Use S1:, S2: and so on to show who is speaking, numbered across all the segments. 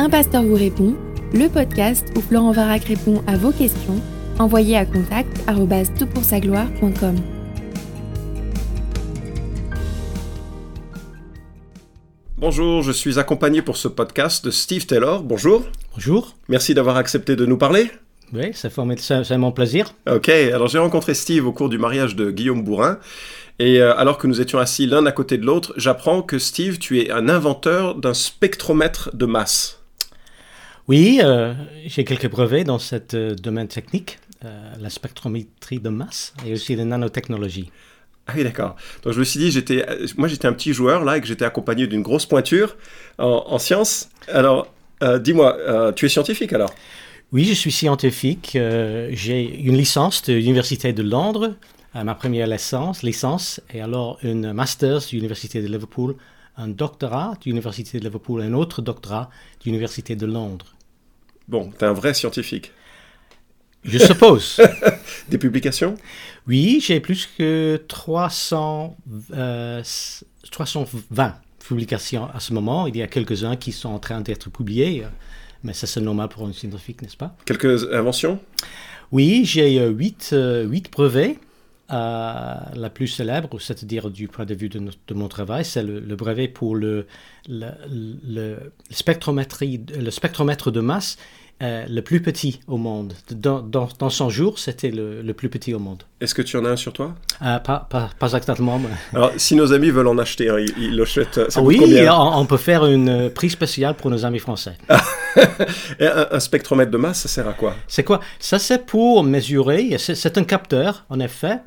S1: Un pasteur vous répond, le podcast où Florent Varac répond à vos questions, envoyez à contact gloire.com
S2: Bonjour, je suis accompagné pour ce podcast de Steve Taylor. Bonjour.
S3: Bonjour.
S2: Merci d'avoir accepté de nous parler.
S3: Oui, c'est mon plaisir.
S2: Ok, alors j'ai rencontré Steve au cours du mariage de Guillaume Bourrin. Et euh, alors que nous étions assis l'un à côté de l'autre, j'apprends que Steve, tu es un inventeur d'un spectromètre de masse.
S3: Oui, euh, j'ai quelques brevets dans ce euh, domaine technique, la spectrométrie de masse et aussi la nanotechnologie.
S2: Ah oui, d'accord. Donc je me suis dit, j'étais, moi j'étais un petit joueur là et que j'étais accompagné d'une grosse pointure en, en sciences. Alors, dis-moi, tu es scientifique alors?
S3: Oui, je suis scientifique. j'ai une licence de l'Université de Londres ma première licence, licence, et alors une master de l'Université de Liverpool, un doctorat de l'Université de Liverpool un autre doctorat de l'Université de Londres.
S2: Bon, tu es un vrai scientifique.
S3: Je suppose.
S2: Des publications?
S3: Oui, j'ai plus que 300, 320 euh, publications à ce moment. Il y a quelques-uns qui sont en train d'être publiés, mais ça c'est normal pour un scientifique, n'est-ce pas?
S2: Quelques inventions?
S3: Oui, j'ai 8, euh, 8 euh, la plus célèbre, c'est-à-dire du point de vue de, mon travail, c'est le, brevet pour le, le, spectrométrie, le spectromètre de masse euh, le plus petit au monde. Dans, dans, son jour, c'était le, plus petit au monde.
S2: Est-ce que tu en as un sur toi?
S3: Euh, pas, pas, pas, exactement.
S2: Alors, si nos amis veulent en acheter, ils, l'achètent.
S3: oui, on, peut faire une prix spéciale pour nos amis français.
S2: un, un, spectromètre de masse, ça sert à quoi?
S3: C'est quoi? Ça, c'est pour mesurer. C'est un capteur, en effet.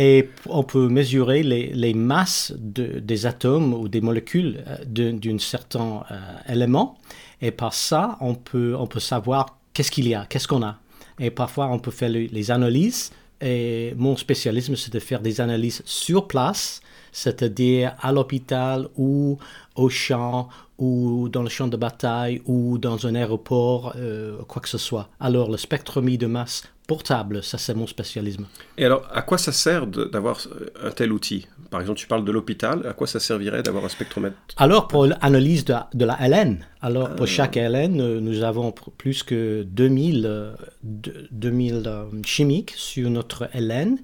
S3: Et on peut mesurer les, masses de, des atomes ou des molécules euh, d'un certain euh, élément. Et par ça, on peut, on peut savoir qu'est-ce qu'il y a, qu'est-ce qu'on a. Et parfois, on peut faire les analyses. Et mon spécialisme, c'est de faire des analyses sur place, c'est-à-dire à l'hôpital ou au champ ou dans le champ de bataille ou dans un aéroport, euh, quoi que ce soit. Alors, le spectromie de masse portable, ça c'est mon spécialisme.
S2: Et alors, à quoi ça sert d'avoir un tel outil? Par exemple, tu parles de l'hôpital, à quoi ça servirait d'avoir un spectromètre?
S3: Alors, pour l'analyse de, de, la LN, alors pour ah. chaque LN, euh, nous avons plus que 2000, 2000 euh, chimiques sur notre LN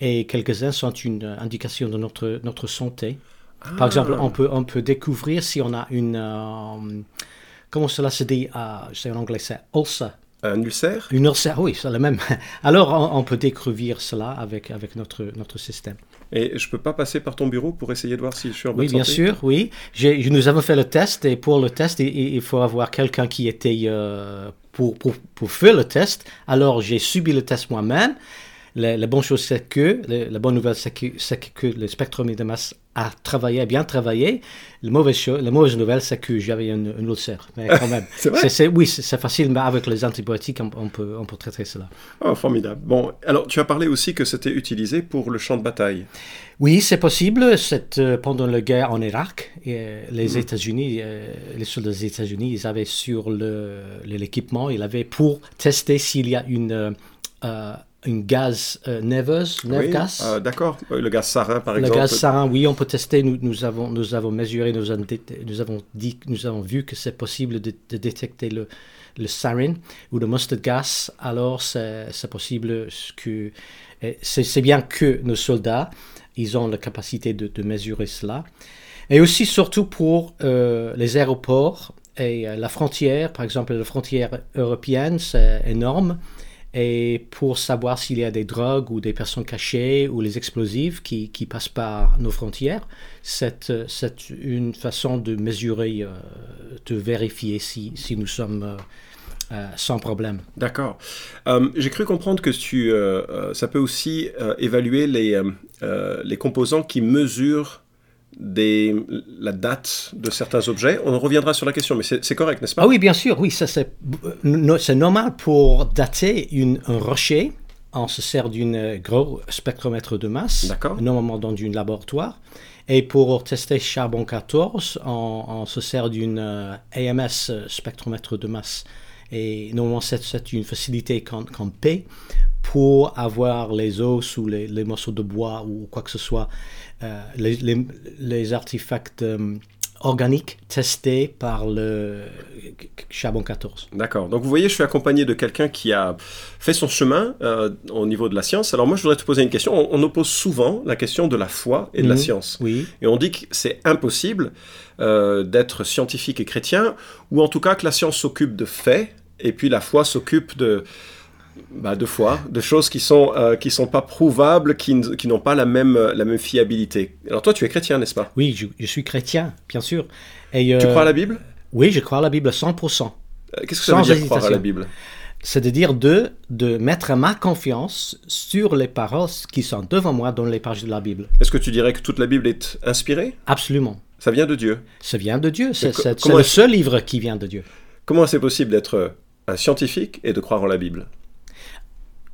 S3: et quelques-uns sont une indication de notre, notre santé. Par exemple, on peut, on peut découvrir si on a une... Euh, comment cela se dit C'est en anglais, c'est ulcer.
S2: Un ulcère?
S3: Une ulcère, oui, c'est le même. Alors, on, peut découvrir cela avec, avec notre, notre système.
S2: Et je ne peux pas passer par ton bureau pour essayer de voir si je suis en bonne
S3: oui, santé? Oui, bien sûr, oui. Nous avons fait le test et pour le test, il, faut avoir quelqu'un qui était euh, pour, pour, pour faire le test. Alors, j'ai subi le test moi-même. La, bonne chose, c'est que, la, bonne nouvelle, c'est que, que, le spectromètre de masse a travaillé, a bien travaillé. La mauvaise, chose, la mauvaise nouvelle, c'est que j'avais une, une, ulcère. Mais quand même. c'est oui, c'est facile, mais avec les antibiotiques, on, peut, on peut traiter cela.
S2: Oh, formidable. Bon, alors tu as parlé aussi que c'était utilisé pour le champ de bataille.
S3: Oui, c'est possible. C'est, euh, pendant la guerre en Irak, et, euh, les mm. États-Unis, euh, les soldats des États-Unis, ils avaient sur le, l'équipement, ils avaient pour tester s'il y a une une gaz euh, neveuse,
S2: oui, euh, D'accord, le gaz sarin par exemple.
S3: Le gaz sarin, oui, on peut tester. Nous, nous avons, nous avons mesuré, nous avons, nous avons dit, nous avons vu que c'est possible de, détecter le, le sarin ou le mustard gas. Alors c'est possible que c'est bien que nos soldats, ils ont la capacité de, de mesurer cela. Et aussi surtout pour euh, les aéroports et la frontière, par exemple la frontière européenne, c'est énorme et pour savoir s'il y a des drogues ou des personnes cachées ou les explosifs qui, qui passent par nos frontières, c'est une façon de mesurer, euh, de vérifier si, si nous sommes euh, euh, sans problème.
S2: D'accord. J'ai cru comprendre que tu, ça peut aussi évaluer les, les composants qui mesurent des, la date de certains objets. On reviendra sur la question, mais c'est correct, n'est-ce pas?
S3: Ah oui, bien sûr, oui, ça c'est normal pour dater une, un rocher. On se sert d'un gros spectromètre de masse, normalement dans un laboratoire. Et pour tester charbon 14, on, se sert d'une euh, AMS spectromètre de masse. Et normalement, c'est une facilité qu'on paie pour avoir les os ou les, morceaux de bois ou quoi que ce soit, euh, les, les, artefacts euh, organique testé par le Charbon 14.
S2: D'accord. Donc vous voyez, je suis accompagné de quelqu'un qui a fait son chemin euh, au niveau de la science. Alors moi, je voudrais te poser une question. On, on oppose souvent la question de la foi et de la
S3: Mhm.
S2: science.
S3: Oui.
S2: Et on dit que c'est impossible euh, d'être scientifique et chrétien, ou en tout cas que la science s'occupe de faits, et puis la foi s'occupe de, bah, de foi, de choses qui sont, euh, qui sont pas prouvables, qui, n'ont pas la même, la même fiabilité. Alors toi, tu es chrétien, n'est-ce pas?
S3: Oui, je, je suis chrétien, bien sûr. Et,
S2: Tu
S3: euh,
S2: crois à la Bible?
S3: Oui, je crois à la Bible à 100%.
S2: Euh, Qu'est-ce que ça veut dire croire à la
S3: hésitation.
S2: Bible?
S3: C'est-à-dire de, de mettre ma confiance sur les paroles qui sont devant moi dans les pages de la Bible.
S2: Est-ce que tu dirais que toute la Bible est inspirée?
S3: Absolument.
S2: Ça vient de Dieu?
S3: Ça vient de Dieu. C'est le seul livre qui vient de Dieu.
S2: Comment c'est possible d'être un scientifique et de croire en la Bible?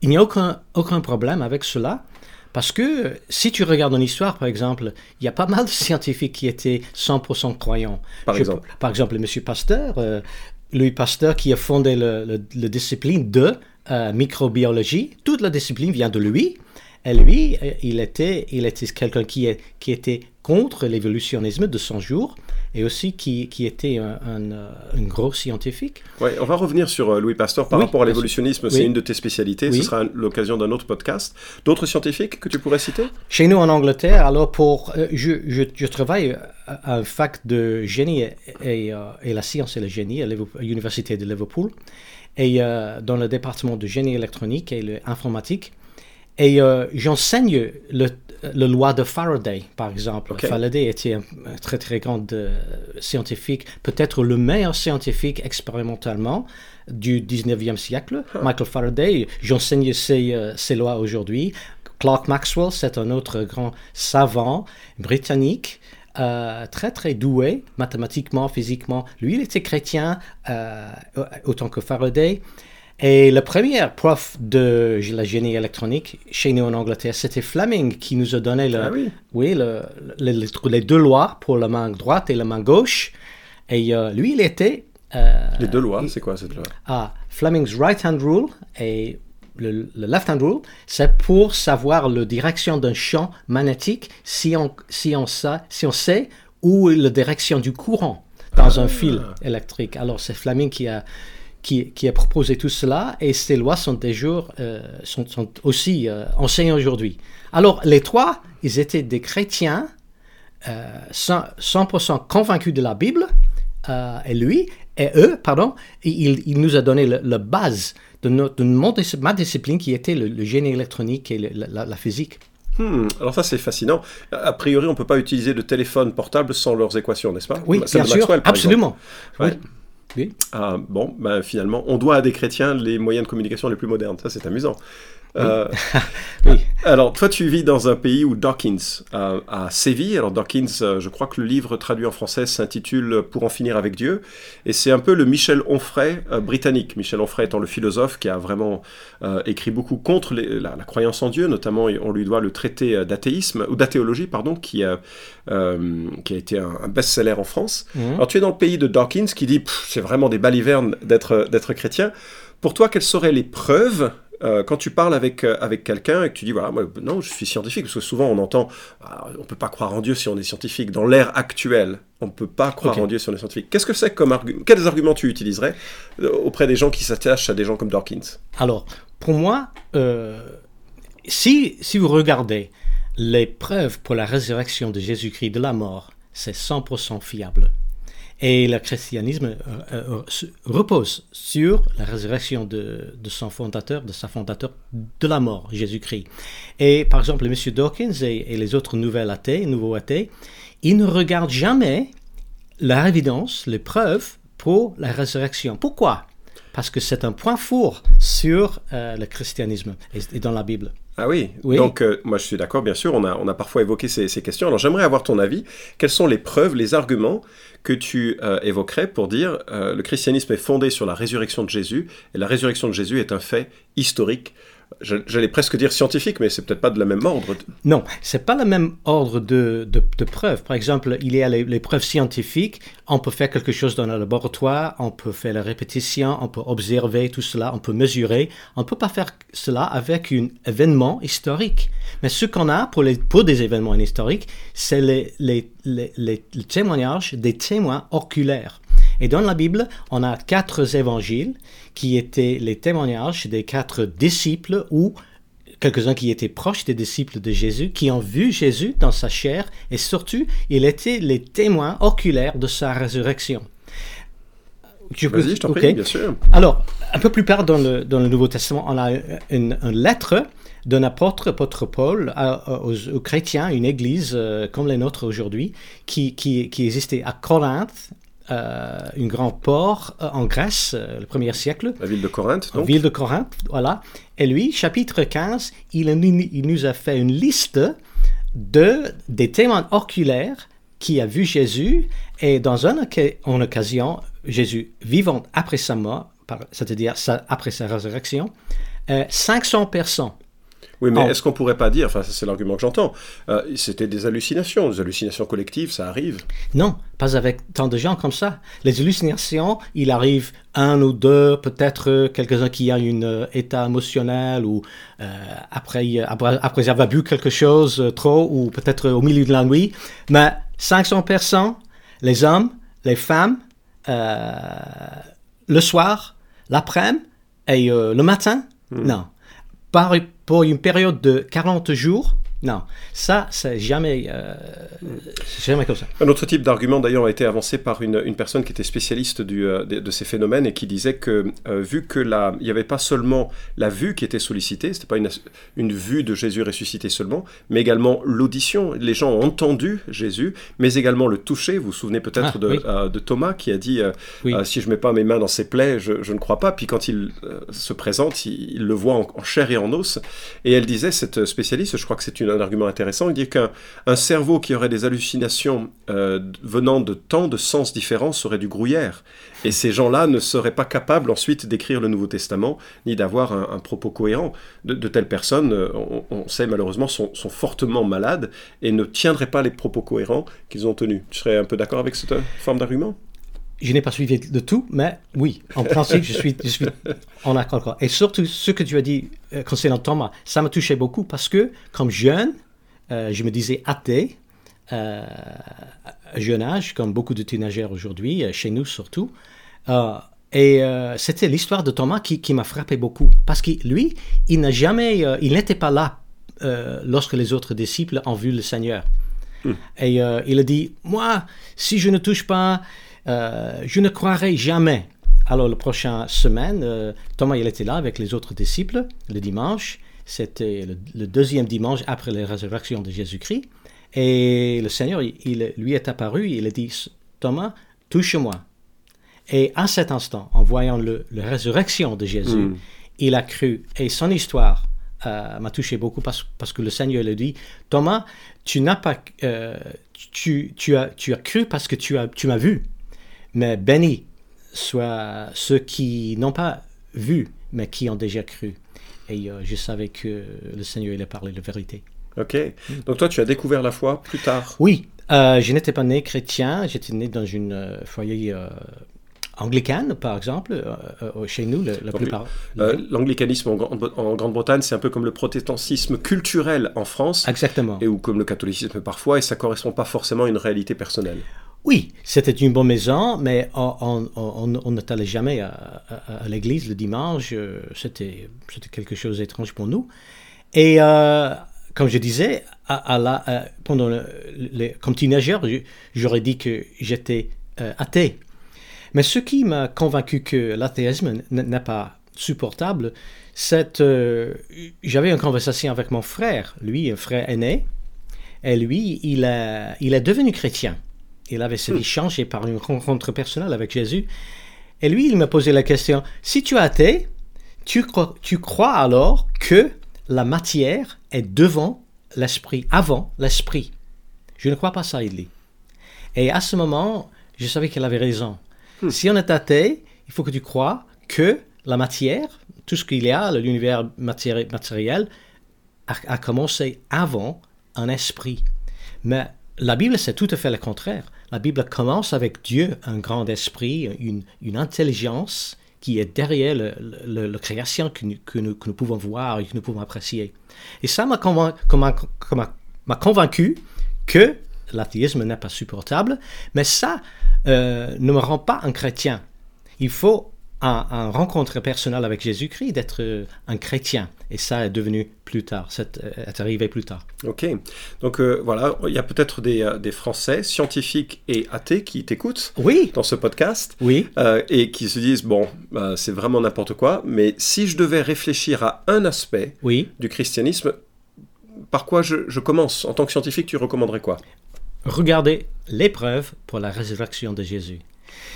S3: Il n'y a aucun, aucun problème avec cela. Parce que si tu regardes en histoire, par exemple, il y a pas mal de scientifiques qui étaient 100% croyants.
S2: Par
S3: Je-
S2: exemple
S3: Par exemple, M. Pasteur, euh, Louis Pasteur qui a fondé le discipline de euh, microbiologie. Toute la discipline vient de lui. Et lui, euh, il était, il était quelqu'un qui, qui était contre l'évolutionnisme de son jour et aussi qui, qui était un, un, euh, un gros scientifique.
S2: Ouais, on va revenir sur euh, Louis Pasteur par
S3: Oui,
S2: rapport à l'évolutionnisme, c'est
S3: Oui.
S2: une de tes spécialités, ce sera l'occasion d'un autre podcast. D'autres scientifiques que tu pourrais citer?
S3: Chez nous en Angleterre, alors pour, euh, je, je, je travaille à un fac de génie et, et, et la science et le génie à l'université de Liverpool et dans le département de génie électronique et l'informatique. Et euh, j'enseigne le, le loi de Faraday, par exemple. Faraday était un, un très très grand euh, scientifique, peut-être le meilleur scientifique expérimentalement du 19e siècle. Michael Faraday, j'enseigne ses, euh, ses lois aujourd'hui. Clark Maxwell, c'est un autre grand savant britannique. euh, très très doué mathématiquement, physiquement. Lui, il était chrétien euh, autant que Faraday. Et le premier prof de la génie électronique chez nous en Angleterre, c'était Fleming qui nous a donné le,
S2: Ah oui.
S3: oui, le- le- le- les deux lois pour la main droite et la main gauche. Et euh, lui, il était euh,
S2: Les deux lois, c'est quoi cette loi?
S3: À Fleming's right hand rule et le, le left hand rule, c'est pour savoir la direction d'un champ magnétique si on, si on, sa- si on sait où est la direction du courant dans un fil électrique. Alors c'est Fleming qui a, qui, qui a proposé tout cela et ces lois sont, des jours, euh, sont, sont aussi euh, enseignées aujourd'hui. Alors les trois, ils étaient des chrétiens euh, 100%, 100% convaincus de la Bible, euh, et lui, et eux, pardon, il, il nous a donné la base de, notre, de mon ma discipline qui était le, le génie électronique et le- la, physique.
S2: Hmm, Alors ça c'est fascinant. A priori, on peut pas utiliser de téléphone portable sans leurs équations, n'est-ce pas?
S3: Oui, bien sûr,
S2: Maxwell,
S3: absolument.
S2: Ouais.
S3: Oui.
S2: Ah, bon, ben, finalement, on doit à des chrétiens les moyens de communication les plus modernes. Ça, c'est amusant. Euh,
S3: Oui.
S2: alors, toi, tu vis dans un pays où Dawkins euh, a sévi. Alors, Dawkins, euh, je crois que le livre traduit en français s'intitule Pour en finir avec Dieu. Et c'est un peu le Michel Onfray euh, britannique. Michel Onfray étant le philosophe qui a vraiment écrit beaucoup contre les- la, la croyance en Dieu. Notamment, on lui doit le traité d'athéisme, ou d'athéologie, pardon, qui, a, qui a été un, un best-seller en France.
S3: Mhm.
S2: Alors tu es dans le pays de Dawkins qui dit c'est vraiment des balivernes d'être chrétien. Pour toi, quelles seraient les preuves euh, quand tu parles avec, euh, avec quelqu'un et que tu dis voilà, moi, non, je suis scientifique, parce que souvent on entend Ah, on peut pas croire en Dieu si on est scientifique. Dans l'ère actuelle, on peut pas croire en Dieu si on est scientifique. Qu'est-ce que c'est comme argument Quels arguments tu utiliserais euh, auprès des gens qui s'attachent à des gens comme Dawkins?
S3: Alors, pour moi, euh, si, si vous regardez les preuves pour la résurrection de Jésus-Christ de la mort, c'est 100% fiable. Et le christianisme euh, euh, se- repose sur la résurrection de, son fondateur, de sa fondateur de la mort, Jésus-Christ. Et par exemple, M. Dawkins et, les autres nouvelles athées, nouveaux athées, ils ne regardent jamais la évidence, les preuves pour la résurrection. Pourquoi? Parce que c'est un point fort sur euh, le christianisme et dans la Bible.
S2: Ah oui,
S3: Oui.
S2: donc euh, moi je suis d'accord, bien sûr, on a, on a parfois évoqué ces, ces questions. Alors j'aimerais avoir ton avis. Quelles sont les preuves, les arguments que tu euh, évoquerais pour dire euh, le christianisme est fondé sur la résurrection de Jésus et la résurrection de Jésus est un fait historique j'allais presque dire scientifique, mais c'est peut-être pas de la même ordre.
S3: Non, c'est pas le même ordre de, de, preuves. Par exemple, il y a les, preuves scientifiques. On peut faire quelque chose dans le laboratoire, on peut faire la répétition, on peut observer tout cela, on peut mesurer. On peut pas faire cela avec un événement historique. Mais ce qu'on a pour, les, pour des événements historiques, c'est les, les témoignages des témoins oculaires. Et dans la Bible, on a quatre évangiles qui étaient les témoignages des quatre disciples ou quelques-uns qui étaient proches des disciples de Jésus, qui ont vu Jésus dans sa chair et surtout, il était les témoins oculaires de sa résurrection.
S2: Je peux... je t'en prie, bien sûr.
S3: Alors, un peu plus tard dans le, dans le Nouveau Testament, on a une, lettre d'un apôtre, apôtre Paul, aux, chrétiens, une église euh, comme les nôtres aujourd'hui, qui, qui, qui, existait à Corinthe, euh, un grand port euh, en Grèce, euh, le premier siècle.
S2: La ville de Corinthe, donc.
S3: La ville de Corinthe, voilà. Et lui, chapitre 15, il, il nous a fait une liste de, des témoins oculaires qui a vu Jésus et dans une, en occasion, Jésus vivant après sa mort, c'est-à-dire après sa résurrection, 500 personnes
S2: oui, mais est-ce qu'on pourrait pas dire, enfin c'est l'argument que j'entends, euh, c'était des hallucinations, des hallucinations collectives, ça arrive
S3: Non, pas avec tant de gens comme ça. Les hallucinations, il arrive un ou deux, peut-être quelques-uns qui ont un euh, état émotionnel ou euh, après, après, après avoir bu quelque chose trop ou peut-être au milieu de la nuit. Mais 500 personnes, les hommes, les femmes, le soir, l'après-midi et le matin, hmm. non. Par, pour une période de 40 jours, non, ça, c'est jamais, euh, jamais comme ça.
S2: Un autre type d'argument, d'ailleurs, a été avancé par une, une personne qui était spécialiste du, euh, de, ces phénomènes et qui disait que, euh, vu que il n'y avait pas seulement la vue qui était sollicitée, c'était pas une, une vue de Jésus ressuscité seulement, mais également l'audition. Les gens ont entendu Jésus, mais également le toucher. Vous vous souvenez peut-être ah, de, de, Thomas qui a dit Si je mets pas mes mains dans ses plaies, je, je ne crois pas. Puis quand il se présente, il, le voit en, en, chair et en os. Et elle disait, cette spécialiste, je crois que c'est une un argument intéressant. Il dit qu'un cerveau qui aurait des hallucinations euh, venant de tant de sens différents serait du gruyère. Et ces gens-là ne seraient pas capables ensuite d'écrire le Nouveau Testament, ni d'avoir un, propos cohérent. De, telles personnes, euh, on, sait malheureusement, sont, fortement malades et ne tiendraient pas les propos cohérents qu'ils ont tenus. Tu serais un peu d'accord avec cette forme d'argument?
S3: Je n'ai pas suivi de tout, mais oui, en principe, je suis, je suis en accord. Et surtout, ce que tu as dit euh, concernant Thomas, ça m'a touché beaucoup parce que, comme jeune, euh, je me disais athée, euh, à jeune âge, comme beaucoup de teenagers aujourd'hui, chez nous surtout. et c'était l'histoire de Thomas qui, qui m'a frappé beaucoup. Parce que lui, il n'a jamais, il n'était pas là lorsque les autres disciples ont vu le Seigneur. Hmm. Et il a dit, moi, si je ne touche pas euh, je ne croirai jamais. Alors, la prochaine semaine, euh, Thomas, il était là avec les autres disciples, le dimanche. C'était le, deuxième dimanche après la résurrection de Jésus-Christ. Et le Seigneur, il, lui est apparu, il a dit, Thomas, touche-moi. Et à cet instant, en voyant le, la résurrection de Jésus, hmm. il a cru. Et son histoire euh, m'a touché beaucoup parce, parce, que le Seigneur lui dit, Thomas, tu n'as pas, tu, tu, as, tu as cru parce que tu, as, tu m'as vu. Mais béni soient ceux qui n'ont pas vu, mais qui ont déjà cru. Et euh, je savais que le Seigneur allait parler de vérité.
S2: Ok. Donc toi, tu as découvert la foi plus tard?
S3: Oui. Euh, je n'étais pas né chrétien. J'étais né dans une euh, foyer anglicane, par exemple, chez nous, la plupart.
S2: L'anglicanisme en, Grande-Bretagne, c'est un peu comme le protestantisme culturel en France.
S3: Exactement.
S2: Et ou comme le catholicisme parfois, et ça correspond pas forcément à une réalité personnelle.
S3: Oui, c'était une bonne maison, mais on, on, jamais à, l'église le dimanche. Euh, c'était, quelque chose d'étrange pour nous. Et euh, comme je disais, à, euh, pendant comme teenager, j'aurais dit que j'étais athée. Mais ce qui m'a convaincu que l'athéisme n'est pas supportable, c'est j'avais une conversation avec mon frère, lui, un frère aîné, et lui, il, il est devenu chrétien il avait sa vie changée par une rencontre personnelle avec Jésus. Et lui, il m'a posé la question, si tu es athée, tu crois, tu crois alors que la matière est devant l'esprit, avant l'esprit? Je ne crois pas ça, il dit. Et à ce moment, je savais qu'il avait raison. Hmm. Si on est athée, il faut que tu crois que la matière, tout ce qu'il y a, l'univers matériel, a, a, commencé avant un esprit. Mais la Bible, c'est tout à fait le contraire. La Bible commence avec Dieu, un grand esprit, une, intelligence qui est derrière la création que nous, que, nous, pouvons voir et que nous pouvons apprécier. Et ça m'a convaincu que l'athéisme n'est pas supportable, mais ça euh, ne me rend pas un chrétien. Il faut un, rencontre personnelle avec Jésus-Christ d'être euh, un chrétien. Et ça est devenu plus tard, c'est euh, est arrivé plus tard.
S2: Ok, donc voilà, il y a peut-être des, des, Français scientifiques et athées qui t'écoutent
S3: oui.
S2: dans ce podcast
S3: oui.
S2: et qui se disent, bon, bah, c'est vraiment n'importe quoi, mais si je devais réfléchir à un aspect
S3: oui.
S2: du christianisme, par quoi je, je commence? En tant que scientifique, tu recommanderais quoi?
S3: Regardez l'épreuve pour la résurrection de Jésus.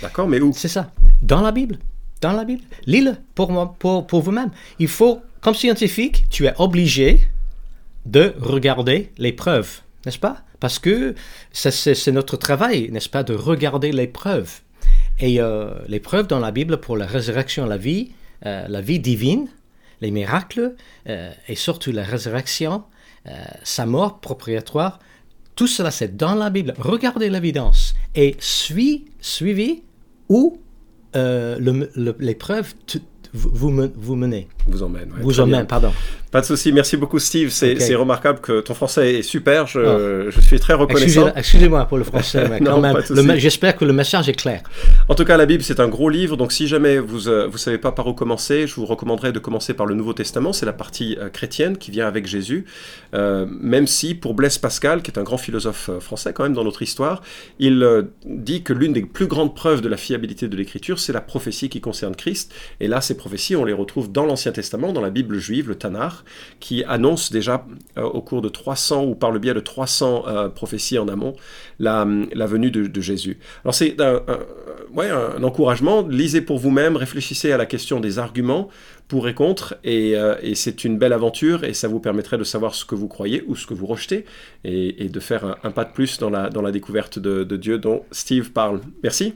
S2: D'accord, mais où?
S3: C'est ça. Dans la Bible. Dans la Bible. Lis-le pour, pour, vous-même. Il faut, comme scientifique, tu es obligé de regarder l'épreuve, n'est-ce pas? Parce que c'est notre travail, n'est-ce pas, de regarder l'épreuve. Et euh, l'épreuve dans la Bible pour la résurrection, la vie, euh, la vie divine, les miracles, euh, et surtout la résurrection, sa mort propriétoire, tout cela, c'est dans la Bible. Regardez l'évidence et suis, suivez où euh, l'épreuve vous, vous menez.
S2: Vous emmène.
S3: vous emmène, pardon.
S2: Pas de souci, merci beaucoup Steve, c'est remarquable que ton français est super, je, ah. je suis très reconnaissant.
S3: Excusez-moi pour le français, j'espère que le message est clair.
S2: En tout cas, la Bible c'est un gros livre, donc si jamais vous ne euh, savez pas par où commencer, je vous recommanderais de commencer par le Nouveau Testament, c'est la partie euh, chrétienne qui vient avec Jésus, euh, même si pour Blaise Pascal, qui est un grand philosophe français quand même dans notre histoire, il dit que l'une des plus grandes preuves de la fiabilité de l'écriture, c'est la prophétie qui concerne Christ, et là ces prophéties, on les retrouve dans l'Ancien Testament, dans la Bible juive, le Tanakh, qui annonce déjà euh, au cours de 300 ou par le biais de 300 euh, prophéties en amont la, venue de, Jésus. Alors c'est un, encouragement, lisez pour vous-même, réfléchissez à la question des arguments pour et contre, et, euh, c'est une belle aventure, et ça vous permettrait de savoir ce que vous croyez ou ce que vous rejetez, et, de faire un, pas de plus dans la, découverte de Dieu dont Steve parle. Merci.